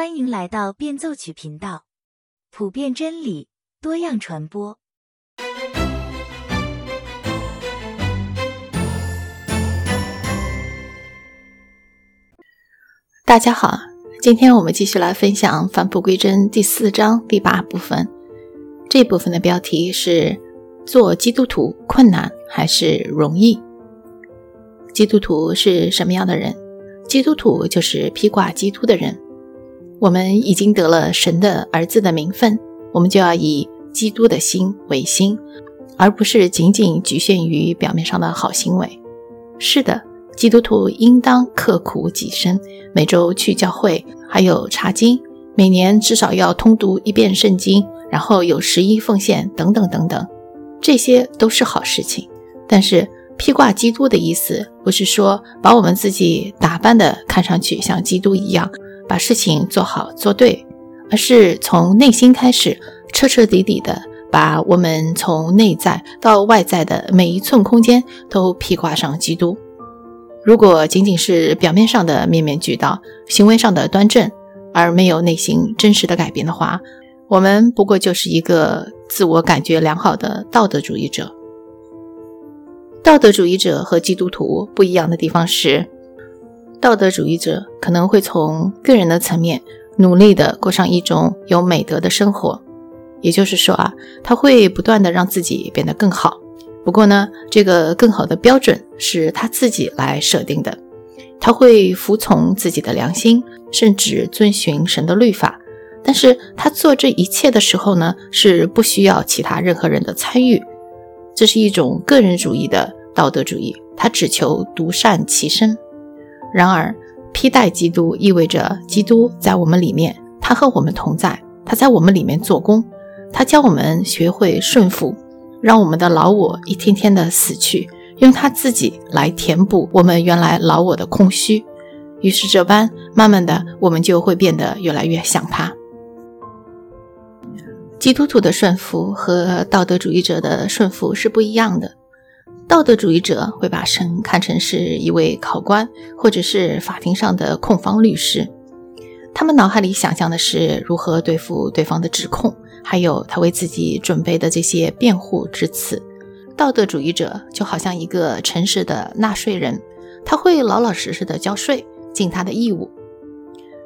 欢迎来到变奏曲频道，普遍真理，多样传播。大家好，今天我们继续来分享《返璞归真》第四章第八部分。这部分的标题是“做基督徒困难还是容易？”基督徒是什么样的人？基督徒就是披挂基督的人。我们已经得了神的儿子的名分，我们就要以基督的心为心，而不是仅仅局限于表面上的好行为。是的。基督徒应当刻苦己身，每周去教会，还有查经，每年至少要通读一遍圣经，然后有十一奉献等等等等，这些都是好事情。但是披挂基督的意思，不是说把我们自己打扮的看上去像基督一样，把事情做好做对，而是从内心开始，彻彻底底的把我们从内在到外在的每一寸空间都披挂上基督。如果仅仅是表面上的面面俱到，行为上的端正，而没有内心真实的改变的话，我们不过就是一个自我感觉良好的道德主义者。道德主义者和基督徒不一样的地方是，道德主义者可能会从个人的层面努力的过上一种有美德的生活，也就是说啊，他会不断的让自己变得更好。不过呢，这个更好的标准是他自己来设定的。他会服从自己的良心，甚至遵循神的律法。但是他做这一切的时候呢，是不需要其他任何人的参与。这是一种个人主义的道德主义，他只求独善其身。然而，披戴基督意味着基督在我们里面，他和我们同在，他在我们里面做工，他教我们学会顺服。让我们的老我一天天的死去，用他自己来填补我们原来老我的空虚。于是这般，慢慢的，我们就会变得越来越像他。基督徒的顺服和道德主义者的顺服是不一样的。道德主义者会把神看成是一位考官，或者是法庭上的控方律师，他们脑海里想象的是如何对付对方的指控。还有他为自己准备的这些辩护之词，道德主义者就好像一个诚实的纳税人，他会老老实实的交税，尽他的义务。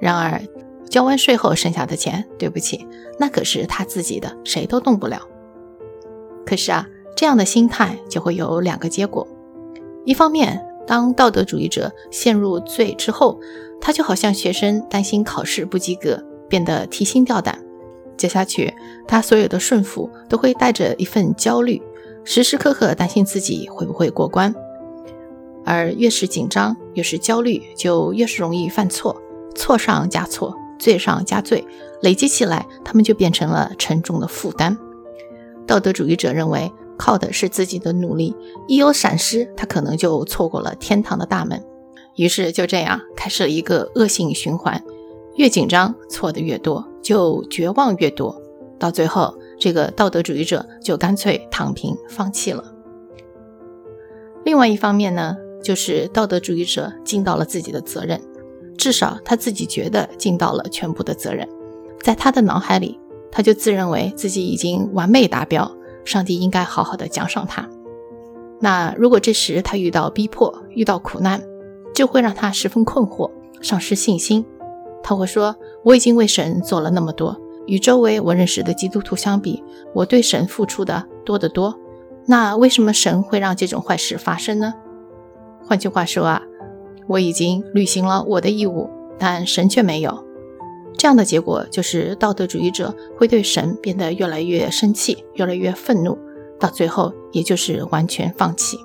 然而，交完税后剩下的钱，对不起，那可是他自己的，谁都动不了。可是啊，这样的心态就会有两个结果：一方面，当道德主义者陷入罪之后，他就好像学生担心考试不及格，变得提心吊胆。接下去，他所有的顺服都会带着一份焦虑，时时刻刻担心自己会不会过关。而越是紧张，越是焦虑，就越是容易犯错，错上加错，罪上加罪，累积起来，他们就变成了沉重的负担。道德主义者认为，靠的是自己的努力，一有闪失，他可能就错过了天堂的大门。于是就这样开始了一个恶性循环。越紧张，错的越多，就绝望越多，到最后，这个道德主义者就干脆躺平放弃了。另外一方面呢，就是道德主义者尽到了自己的责任，至少他自己觉得尽到了全部的责任，在他的脑海里，他就自认为自己已经完美达标，上帝应该好好的奖赏他。那如果这时他遇到逼迫，遇到苦难，就会让他十分困惑，丧失信心。他会说：“我已经为神做了那么多，与周围我认识的基督徒相比，我对神付出的多得多。那为什么神会让这种坏事发生呢？换句话说啊，我已经履行了我的义务，但神却没有。这样的结果就是道德主义者会对神变得越来越生气，越来越愤怒，到最后也就是完全放弃。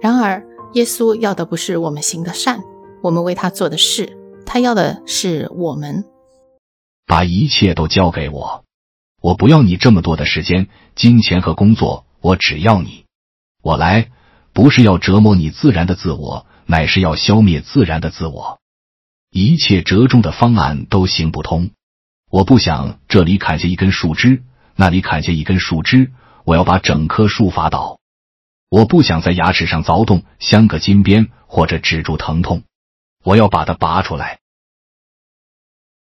然而，耶稣要的不是我们行的善，我们为他做的事。”他要的是我们把一切都交给我，我不要你这么多的时间、金钱和工作，我只要你。我来不是要折磨你自然的自我，乃是要消灭自然的自我。一切折中的方案都行不通。我不想这里砍下一根树枝，那里砍下一根树枝，我要把整棵树伐倒。我不想在牙齿上凿洞，镶个金边，或者止住疼痛。我要把它拔出来。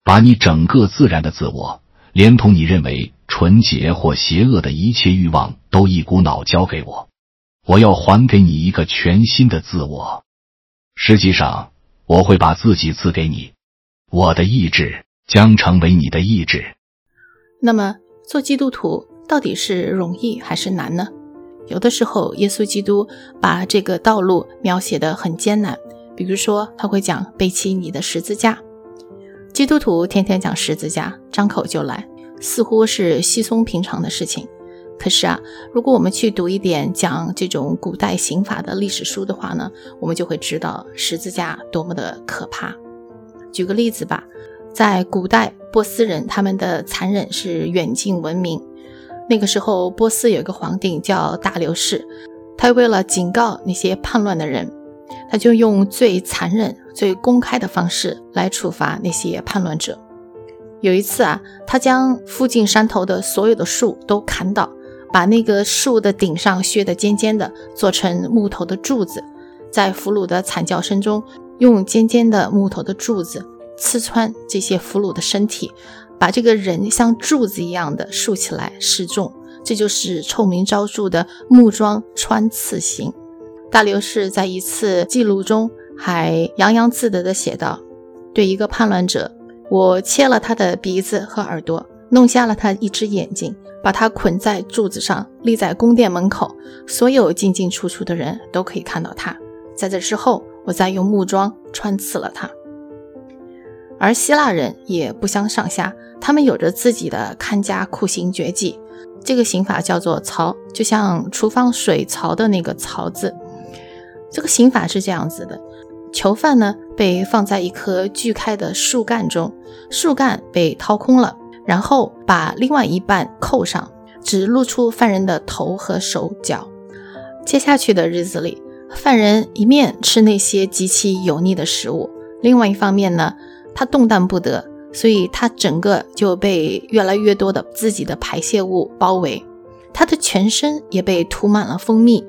把你整个自然的自我，连同你认为纯洁或邪恶的一切欲望，都一股脑交给我。我要还给你一个全新的自我。实际上，我会把自己赐给你，我的意志将成为你的意志。那么，做基督徒到底是容易还是难呢？有的时候，耶稣基督把这个道路描写的很艰难，比如说他会讲背起你的十字架。基督徒天天讲十字架，张口就来，似乎是稀松平常的事情。可是啊，如果我们去读一点讲这种古代刑法的历史书的话呢，我们就会知道十字架多么的可怕。举个例子吧，在古代波斯人，他们的残忍是远近闻名。那个时候，波斯有一个皇帝叫大流士，他为了警告那些叛乱的人，他就用最残忍、最公开的方式来处罚那些叛乱者。有一次啊，他将附近山头的所有的树都砍倒。把那个树的顶上削得尖尖的，做成木头的柱子，在俘虏的惨叫声中，用尖尖的木头的柱子刺穿这些俘虏的身体，把这个人像柱子一样的竖起来示众。这就是臭名昭著的木桩穿刺刑。大流士在一次记录中还洋洋自得地写道：“对一个叛乱者，我切了他的鼻子和耳朵，弄瞎了他一只眼睛。”把他捆在柱子上，立在宫殿门口，所有进进出出的人都可以看到他。在这之后，我再用木桩穿刺了他。而希腊人也不相上下，他们有着自己的看家酷刑绝技，这个刑法叫做槽，就像厨房水槽的那个槽字。这个刑法是这样子的：囚犯呢被放在一棵锯开的树干中，树干被掏空了。然后把另外一半扣上，只露出犯人的头和手脚。接下去的日子里，犯人一面吃那些极其油腻的食物，另外一方面呢，他动弹不得，所以他整个就被越来越多的自己的排泄物包围，他的全身也被涂满了蜂蜜，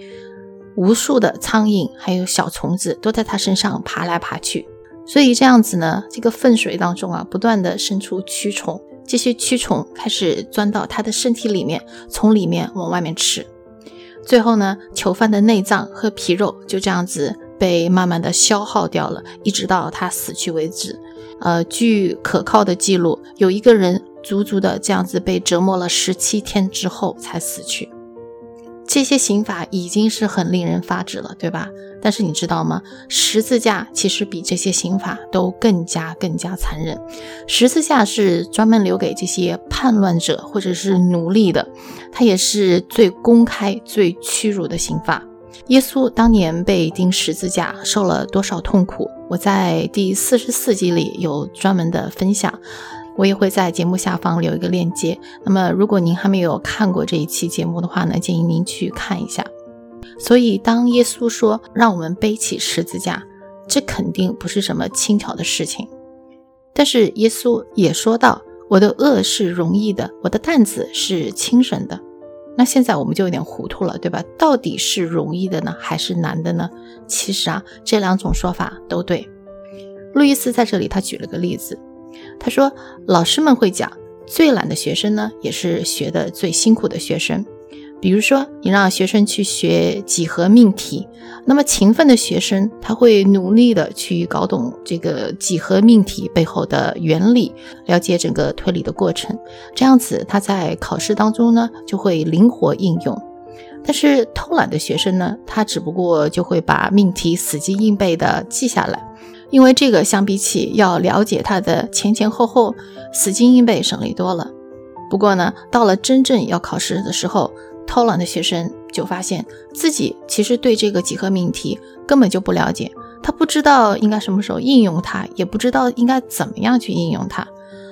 无数的苍蝇还有小虫子都在他身上爬来爬去，所以这样子呢，这个粪水当中啊，不断的生出蛆虫。这些蛆虫开始钻到他的身体里面，从里面往外面吃。最后呢，囚犯的内脏和皮肉就这样子被慢慢的消耗掉了，一直到他死去为止。呃，据可靠的记录，有一个人足足的这样子被折磨了十七天之后才死去。这些刑法已经是很令人发指了，对吧？但是你知道吗？十字架其实比这些刑法都更加更加残忍。十字架是专门留给这些叛乱者或者是奴隶的，它也是最公开、最屈辱的刑罚。耶稣当年被钉十字架，受了多少痛苦？我在第四十四集里有专门的分享。我也会在节目下方留一个链接。那么，如果您还没有看过这一期节目的话呢，建议您去看一下。所以，当耶稣说让我们背起十字架，这肯定不是什么轻巧的事情。但是，耶稣也说到：“我的恶是容易的，我的担子是轻省的。”那现在我们就有点糊涂了，对吧？到底是容易的呢，还是难的呢？其实啊，这两种说法都对。路易斯在这里他举了个例子。他说：“老师们会讲，最懒的学生呢，也是学的最辛苦的学生。比如说，你让学生去学几何命题，那么勤奋的学生他会努力的去搞懂这个几何命题背后的原理，了解整个推理的过程，这样子他在考试当中呢就会灵活应用。但是偷懒的学生呢，他只不过就会把命题死记硬背的记下来。”因为这个相比起要了解它的前前后后，死记硬背省力多了。不过呢，到了真正要考试的时候，偷懒的学生就发现自己其实对这个几何命题根本就不了解，他不知道应该什么时候应用它，也不知道应该怎么样去应用它。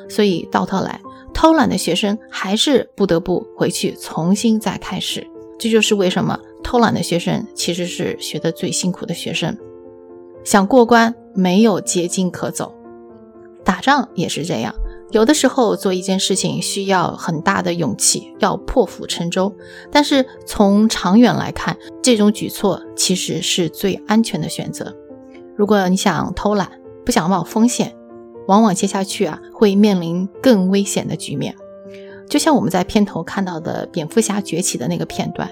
所以到头来，偷懒的学生还是不得不回去重新再开始。这就是为什么偷懒的学生其实是学的最辛苦的学生。想过关。没有捷径可走，打仗也是这样。有的时候做一件事情需要很大的勇气，要破釜沉舟。但是从长远来看，这种举措其实是最安全的选择。如果你想偷懒，不想冒风险，往往接下去啊会面临更危险的局面。就像我们在片头看到的蝙蝠侠崛起的那个片段，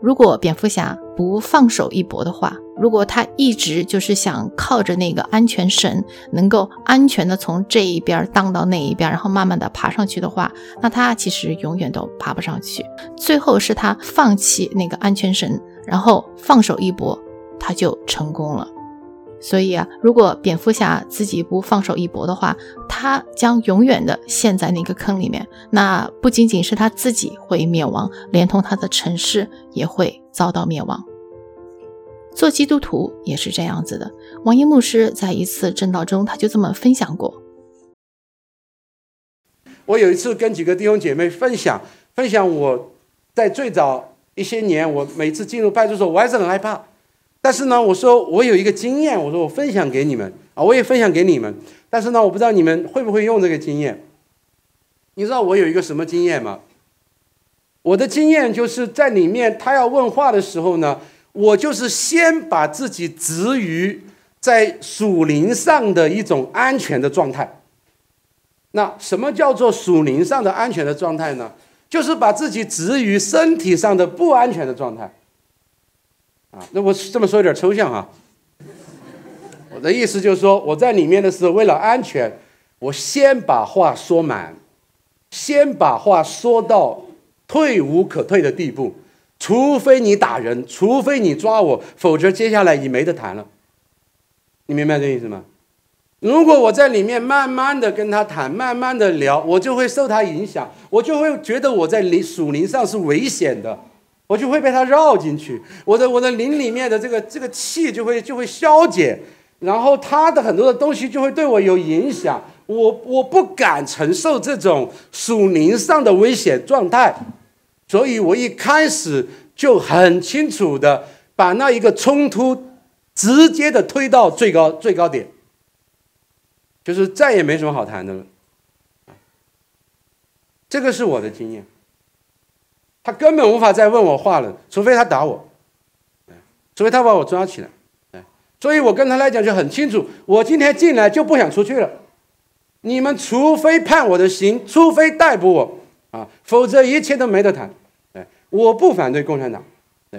如果蝙蝠侠不放手一搏的话，如果他一直就是想靠着那个安全绳，能够安全的从这一边荡到那一边，然后慢慢的爬上去的话，那他其实永远都爬不上去。最后是他放弃那个安全绳，然后放手一搏，他就成功了。所以啊，如果蝙蝠侠自己不放手一搏的话，他将永远的陷在那个坑里面。那不仅仅是他自己会灭亡，连同他的城市也会遭到灭亡。做基督徒也是这样子的。王一牧师在一次正道中，他就这么分享过。我有一次跟几个弟兄姐妹分享，分享我在最早一些年，我每次进入派出所，我还是很害怕。但是呢，我说我有一个经验，我说我分享给你们啊，我也分享给你们。但是呢，我不知道你们会不会用这个经验。你知道我有一个什么经验吗？我的经验就是在里面，他要问话的时候呢，我就是先把自己置于在属灵上的一种安全的状态。那什么叫做属灵上的安全的状态呢？就是把自己置于身体上的不安全的状态。那我这么说有点抽象哈。我的意思就是说，我在里面的时候，为了安全，我先把话说满，先把话说到退无可退的地步，除非你打人，除非你抓我，否则接下来你没得谈了。你明白这意思吗？如果我在里面慢慢的跟他谈，慢慢的聊，我就会受他影响，我就会觉得我在灵属灵上是危险的。我就会被他绕进去，我的我的灵里面的这个这个气就会就会消解，然后他的很多的东西就会对我有影响，我我不敢承受这种属灵上的危险状态，所以我一开始就很清楚的把那一个冲突直接的推到最高最高点，就是再也没什么好谈的了，这个是我的经验。他根本无法再问我话了，除非他打我，除非他把我抓起来，所以我跟他来讲就很清楚，我今天进来就不想出去了。你们除非判我的刑，除非逮捕我啊，否则一切都没得谈。哎，我不反对共产党，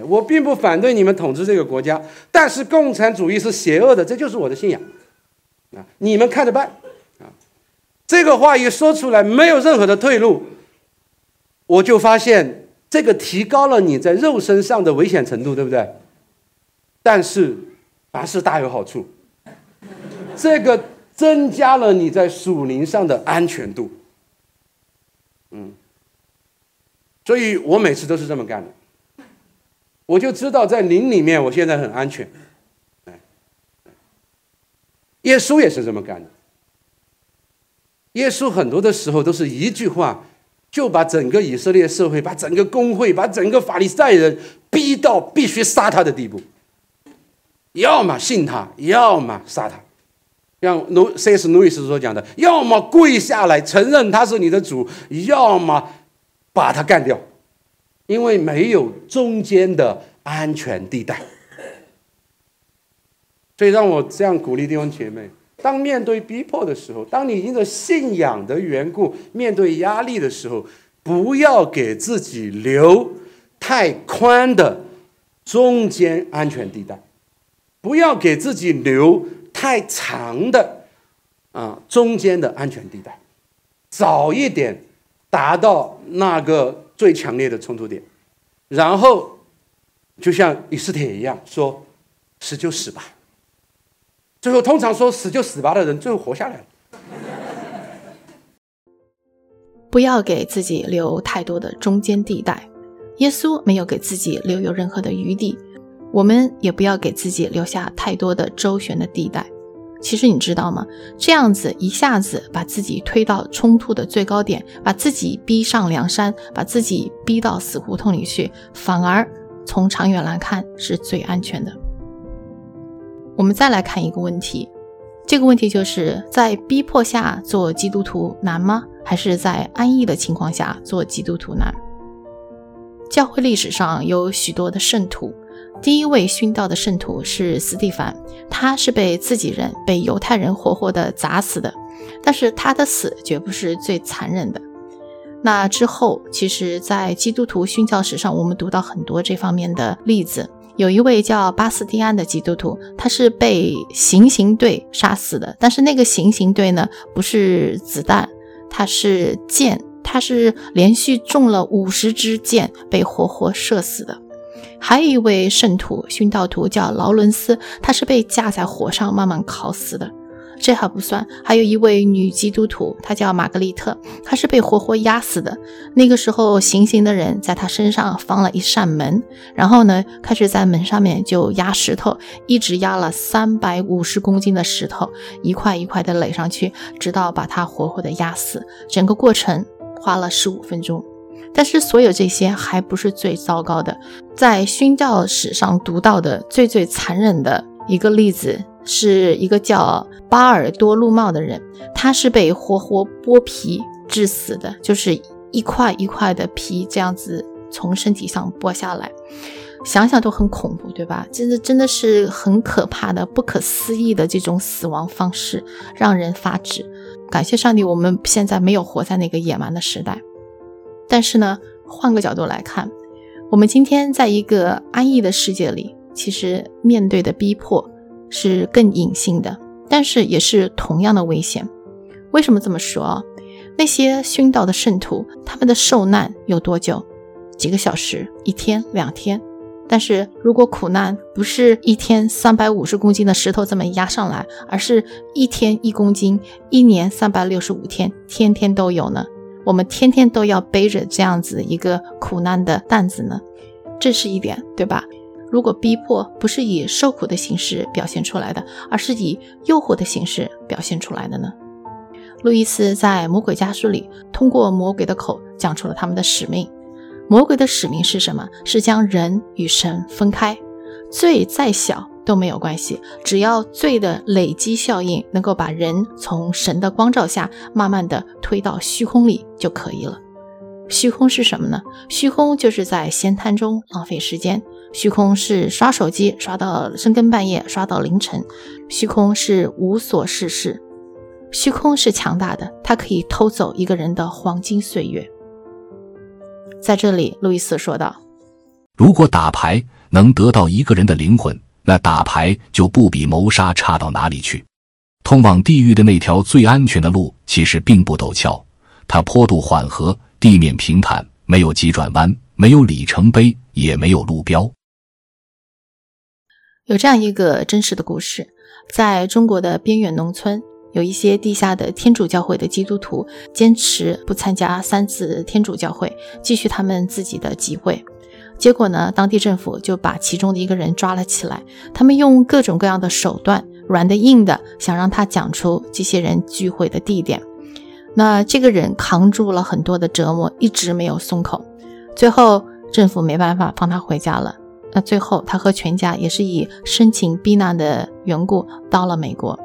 我并不反对你们统治这个国家，但是共产主义是邪恶的，这就是我的信仰啊，你们看着办啊。这个话一说出来，没有任何的退路，我就发现。这个提高了你在肉身上的危险程度，对不对？但是凡事大有好处，这个增加了你在属灵上的安全度。嗯，所以我每次都是这么干的，我就知道在灵里面我现在很安全。耶稣也是这么干的，耶稣很多的时候都是一句话。就把整个以色列社会、把整个工会、把整个法利赛人逼到必须杀他的地步，要么信他，要么杀他。像努 C.S. 路易斯所讲的，要么跪下来承认他是你的主，要么把他干掉，因为没有中间的安全地带。所以让我这样鼓励弟兄姐妹。当面对逼迫的时候，当你因着信仰的缘故面对压力的时候，不要给自己留太宽的中间安全地带，不要给自己留太长的啊中间的安全地带，早一点达到那个最强烈的冲突点，然后就像以斯帖一样说：“死就死吧。”最后，通常说死就死吧的人，最后活下来了。不要给自己留太多的中间地带。耶稣没有给自己留有任何的余地，我们也不要给自己留下太多的周旋的地带。其实你知道吗？这样子一下子把自己推到冲突的最高点，把自己逼上梁山，把自己逼到死胡同里去，反而从长远来看是最安全的。我们再来看一个问题，这个问题就是在逼迫下做基督徒难吗？还是在安逸的情况下做基督徒难？教会历史上有许多的圣徒，第一位殉道的圣徒是斯蒂凡，他是被自己人、被犹太人活活的砸死的。但是他的死绝不是最残忍的。那之后，其实，在基督徒殉教史上，我们读到很多这方面的例子。有一位叫巴斯蒂安的基督徒，他是被行刑队杀死的。但是那个行刑队呢，不是子弹，他是箭，他是连续中了五十支箭，被活活射死的。还有一位圣徒殉道徒叫劳伦斯，他是被架在火上慢慢烤死的。这还不算，还有一位女基督徒，她叫玛格丽特，她是被活活压死的。那个时候，行刑的人在她身上放了一扇门，然后呢，开始在门上面就压石头，一直压了三百五十公斤的石头，一块一块的垒上去，直到把她活活的压死。整个过程花了十五分钟。但是，所有这些还不是最糟糕的，在殉教史上读到的最最残忍的一个例子。是一个叫巴尔多路茂的人，他是被活活剥皮致死的，就是一块一块的皮这样子从身体上剥下来，想想都很恐怖，对吧？真的真的是很可怕的、不可思议的这种死亡方式，让人发指。感谢上帝，我们现在没有活在那个野蛮的时代。但是呢，换个角度来看，我们今天在一个安逸的世界里，其实面对的逼迫。是更隐性的，但是也是同样的危险。为什么这么说？那些殉道的圣徒，他们的受难有多久？几个小时、一天、两天。但是如果苦难不是一天三百五十公斤的石头这么压上来，而是一天一公斤，一年三百六十五天，天天都有呢？我们天天都要背着这样子一个苦难的担子呢？这是一点，对吧？如果逼迫不是以受苦的形式表现出来的，而是以诱惑的形式表现出来的呢？路易斯在《魔鬼家书》里通过魔鬼的口讲出了他们的使命。魔鬼的使命是什么？是将人与神分开。罪再小都没有关系，只要罪的累积效应能够把人从神的光照下慢慢的推到虚空里就可以了。虚空是什么呢？虚空就是在闲谈中浪费时间。虚空是刷手机刷到深更半夜，刷到凌晨；虚空是无所事事；虚空是强大的，它可以偷走一个人的黄金岁月。在这里，路易斯说道：“如果打牌能得到一个人的灵魂，那打牌就不比谋杀差到哪里去。通往地狱的那条最安全的路，其实并不陡峭，它坡度缓和，地面平坦，没有急转弯，没有里程碑，也没有路标。”有这样一个真实的故事，在中国的边远农村，有一些地下的天主教会的基督徒坚持不参加三次天主教会，继续他们自己的集会。结果呢，当地政府就把其中的一个人抓了起来，他们用各种各样的手段，软的硬的，想让他讲出这些人聚会的地点。那这个人扛住了很多的折磨，一直没有松口。最后，政府没办法放他回家了。那最后，他和全家也是以申请避难的缘故到了美国。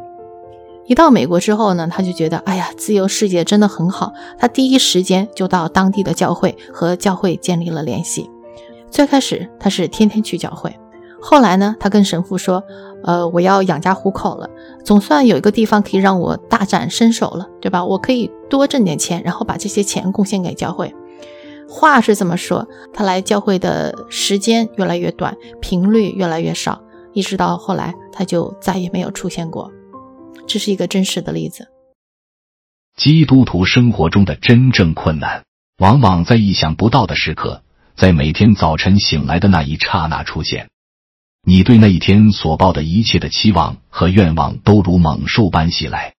一到美国之后呢，他就觉得，哎呀，自由世界真的很好。他第一时间就到当地的教会和教会建立了联系。最开始他是天天去教会，后来呢，他跟神父说，呃，我要养家糊口了，总算有一个地方可以让我大展身手了，对吧？我可以多挣点钱，然后把这些钱贡献给教会。话是这么说，他来教会的时间越来越短，频率越来越少，一直到后来他就再也没有出现过。这是一个真实的例子。基督徒生活中的真正困难，往往在意想不到的时刻，在每天早晨醒来的那一刹那出现。你对那一天所抱的一切的期望和愿望都如猛兽般袭来。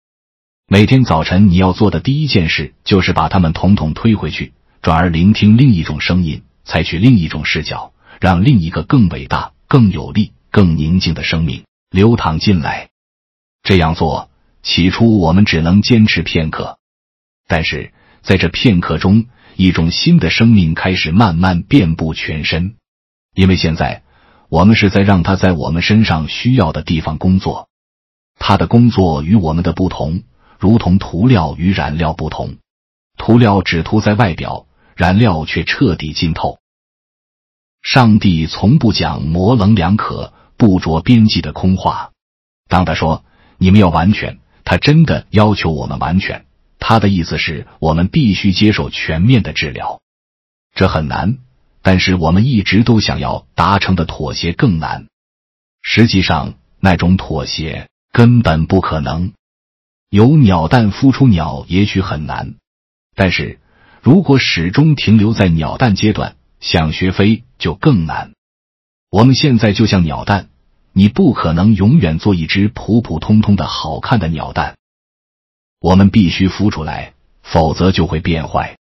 每天早晨你要做的第一件事，就是把它们统统推回去。转而聆听另一种声音，采取另一种视角，让另一个更伟大、更有力、更宁静的生命流淌进来。这样做，起初我们只能坚持片刻，但是在这片刻中，一种新的生命开始慢慢遍布全身。因为现在，我们是在让它在我们身上需要的地方工作。它的工作与我们的不同，如同涂料与染料不同，涂料只涂在外表。燃料却彻底浸透。上帝从不讲模棱两可、不着边际的空话。当他说“你们要完全”，他真的要求我们完全。他的意思是我们必须接受全面的治疗。这很难，但是我们一直都想要达成的妥协更难。实际上，那种妥协根本不可能。由鸟蛋孵出鸟也许很难，但是如果始终停留在鸟蛋阶段，想学飞就更难。我们现在就像鸟蛋，你不可能永远做一只普普通通的好看的鸟蛋。我们必须孵出来，否则就会变坏。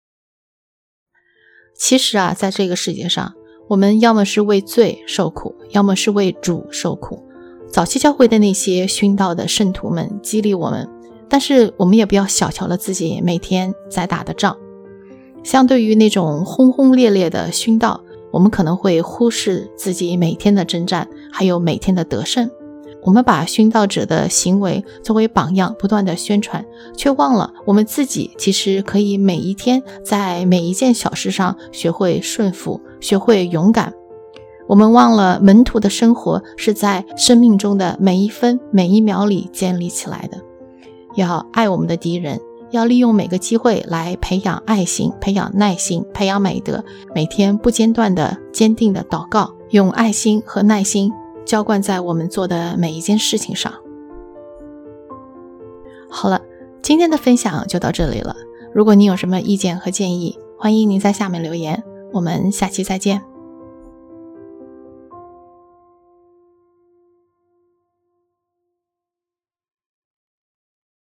其实啊，在这个世界上，我们要么是为罪受苦，要么是为主受苦。早期教会的那些殉道的圣徒们激励我们，但是我们也不要小瞧了自己每天在打的仗。相对于那种轰轰烈烈的殉道，我们可能会忽视自己每天的征战，还有每天的得胜。我们把殉道者的行为作为榜样，不断的宣传，却忘了我们自己其实可以每一天在每一件小事上学会顺服，学会勇敢。我们忘了门徒的生活是在生命中的每一分每一秒里建立起来的。要爱我们的敌人。要利用每个机会来培养爱心、培养耐心、培养美德。每天不间断的、坚定的祷告，用爱心和耐心浇灌在我们做的每一件事情上。好了，今天的分享就到这里了。如果您有什么意见和建议，欢迎您在下面留言。我们下期再见。